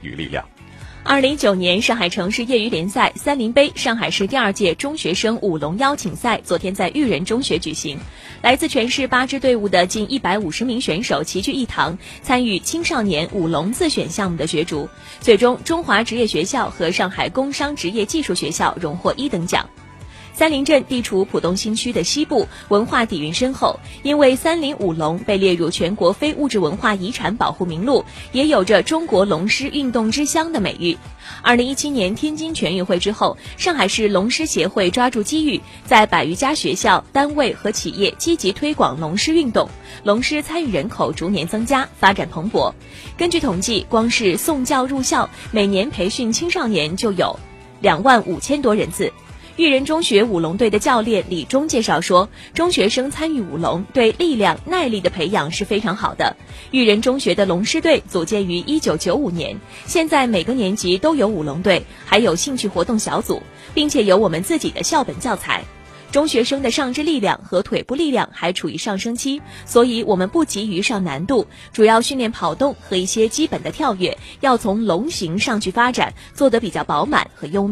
与力量。二零一九年上海城市业余联赛三林杯上海市第二届中学生舞龙邀请赛昨天在育人中学举行，来自全市八支队伍的近一百五十名选手齐聚一堂，参与青少年舞龙自选项目的角逐，最终中华职业学校和上海工商职业技术学校荣获一等奖。三林镇地处浦东新区的西部，文化底蕴深厚。因为三林舞龙被列入全国非物质文化遗产保护名录，也有着“中国龙狮运动之乡”的美誉。二零一七年天津全运会之后，上海市龙狮协会抓住机遇，在百余家学校、单位和企业积极推广龙狮运动，龙狮参与人口逐年增加，发展蓬勃。根据统计，光是送教入校，每年培训青少年就有两万五千多人次。育人中学舞龙队的教练李忠介绍说，中学生参与舞龙对力量、耐力的培养是非常好的。育人中学的龙狮队组建于一九九五年，现在每个年级都有舞龙队，还有兴趣活动小组，并且有我们自己的校本教材。中学生的上肢力量和腿部力量还处于上升期，所以我们不急于上难度，主要训练跑动和一些基本的跳跃，要从龙形上去发展，做得比较饱满和优美。